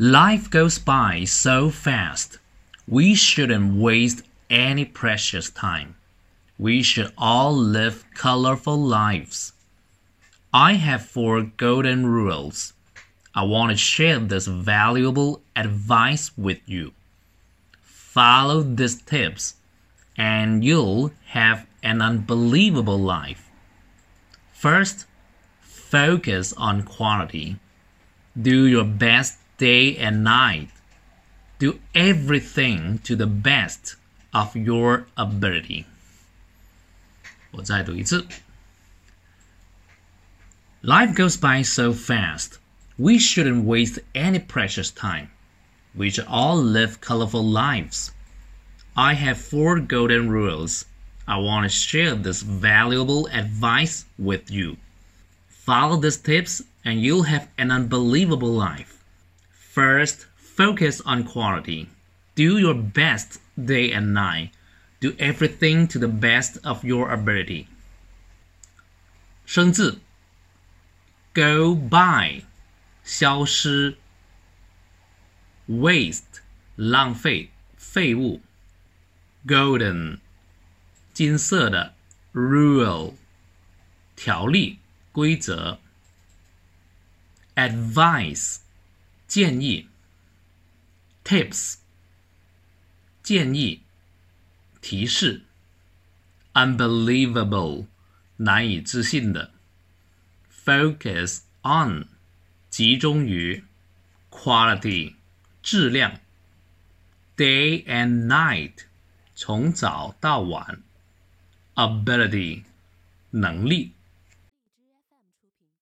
Life goes by so fast. We shouldn't waste any precious time. We should all live colorful lives. I have four golden rules. I want to share this valuable advice with you. Follow these tips, and you'll have an unbelievable life. First, focus on quality. Do your best day and night. Do everything to the best of your ability. 我再读一次。Life goes by so fast. We shouldn't waste any precious time. We should all live colorful lives. I have four golden rules. I want to share this valuable advice with you. Follow these tips and you'll have an unbelievable life. First, focus on quality. Do your best day and night. Do everything to the best of your ability. 生字 go by 消失 waste 浪费废物 golden 金色的 rule 条例规则 advice 建议 tips 建议提示 unbelievable 难以置信的 focus on 集中于 quality 质量 day and night 从早到晚 ability 能力